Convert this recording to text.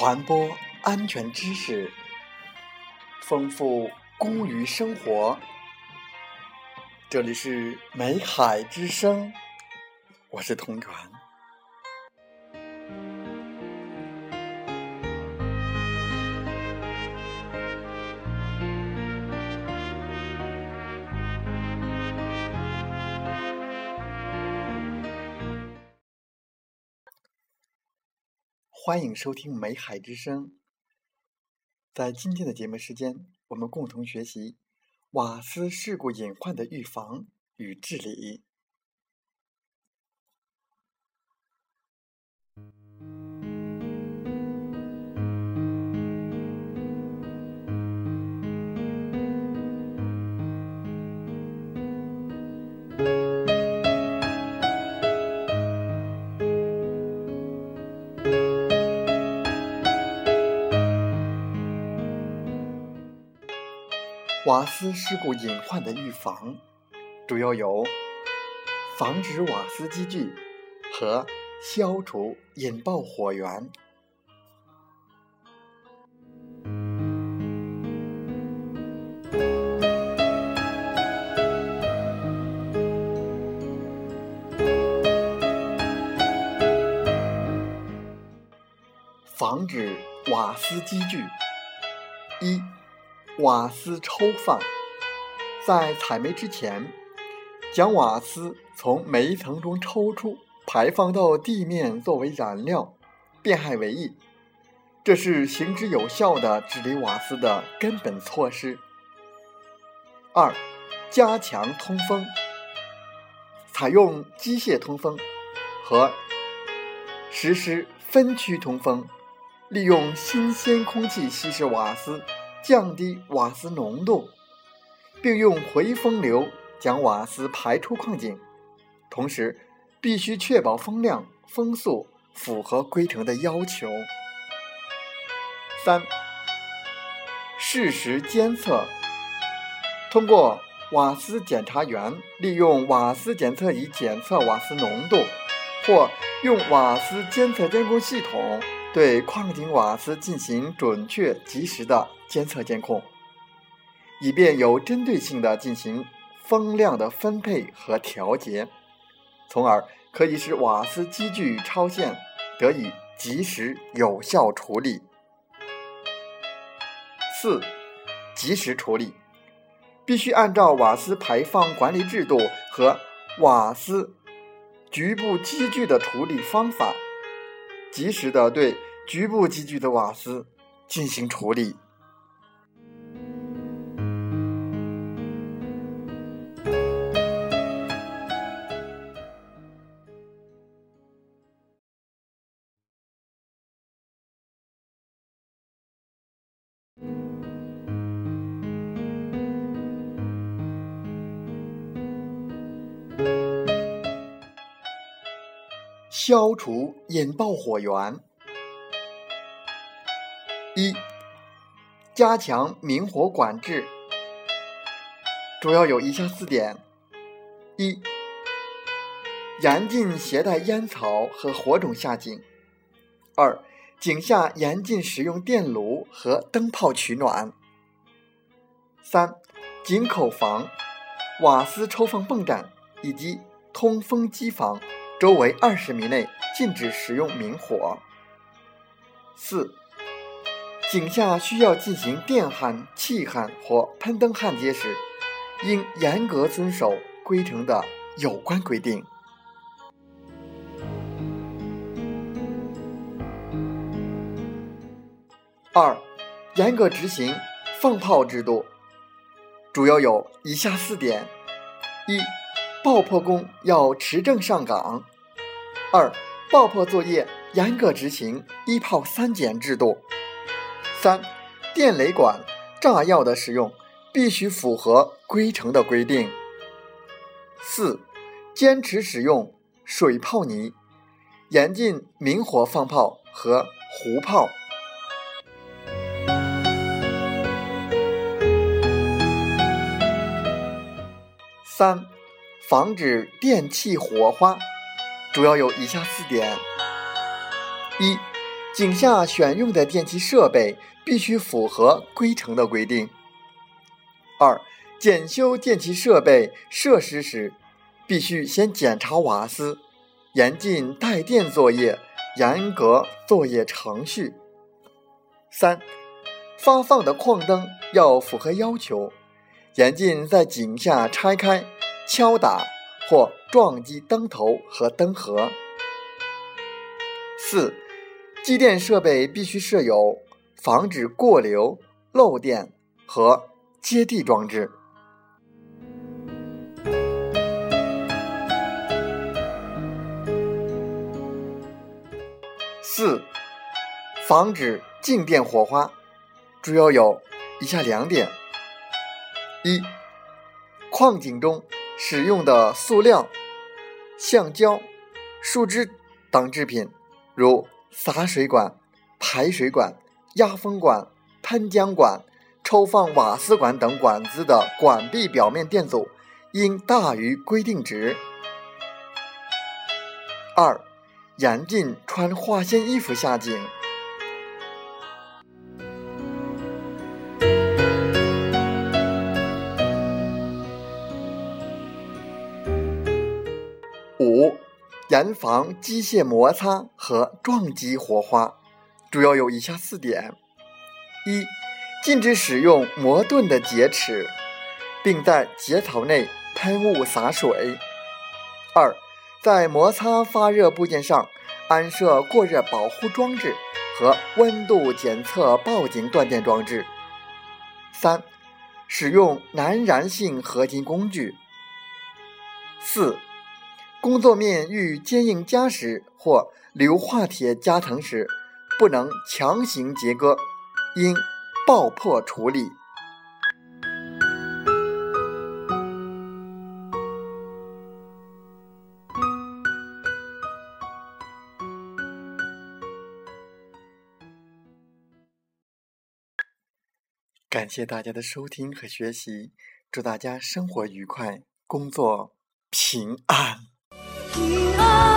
传播安全知识，丰富工于生活。这里是美海之声，我是童源。欢迎收听《美海之声》。在今天的节目时间，我们共同学习瓦斯事故隐患的预防与治理。瓦斯事故隐患的预防，主要有防止瓦斯积聚和消除引爆火源。防止瓦斯积聚，一。瓦斯抽放，在采煤之前，将瓦斯从煤层中抽出，排放到地面作为燃料，变害为益。这是行之有效的治理瓦斯的根本措施。二、加强通风，采用机械通风和实施分区通风，利用新鲜空气稀释瓦斯。降低瓦斯浓度，并用回风流将瓦斯排出矿井，同时必须确保风量、风速符合规程的要求。三、适时监测，通过瓦斯检查员利用瓦斯检测仪检测瓦斯浓度，或用瓦斯监测监控系统对矿井瓦斯进行准确及时的。监测监控，以便有针对性的进行风量的分配和调节，从而可以使瓦斯积聚超限得以及时有效处理。四、及时处理，必须按照瓦斯排放管理制度和瓦斯局部积聚的处理方法，及时的对局部积聚的瓦斯进行处理。消除引爆火源。一、加强明火管制，主要有以下四点：一、严禁携带烟草和火种下井；二、井下严禁使用电炉和灯泡取暖；三、井口房、瓦斯抽放泵站以及通风机房。周围二十米内禁止使用明火。四、井下需要进行电焊、气焊或喷灯焊接时，应严格遵守规程的有关规定。二、严格执行放炮制度，主要有以下四点：一、爆破工要持证上岗。二、爆破作业严格执行一炮三检制度。三、电雷管、炸药的使用必须符合规程的规定。四、坚持使用水泡泥，严禁明火放炮和糊炮。三、防止电气火花。主要有以下四点：一、井下选用的电气设备必须符合规程的规定。二、检修电气设备设施时，必须先检查瓦斯，严禁带电作业，严格作业程序。三、发放的矿灯要符合要求，严禁在井下拆开、敲打或撞击灯头和灯盒。四、机电设备必须设有防止过流、漏电和接地装置。四、防止静电火花，主要有以下两点：一、矿井中使用的塑料、橡胶、树脂等制品。如洒水管、排水管、压风管、喷浆管、抽放瓦斯管等管子的管壁表面电阻应大于规定值。二、严禁穿化纤衣服下井。五。严防机械摩擦和撞击火花，主要有以下四点：一、禁止使用磨钝的节齿，并在节槽内喷雾洒水；二、在摩擦发热部件上安设过热保护装置和温度检测报警断电装置；三、使用难燃性合金工具；四。工作面遇坚硬夹石或硫化铁夹层时，不能强行切割，应爆破处理。感谢大家的收听和学习，祝大家生活愉快，工作平安。平安，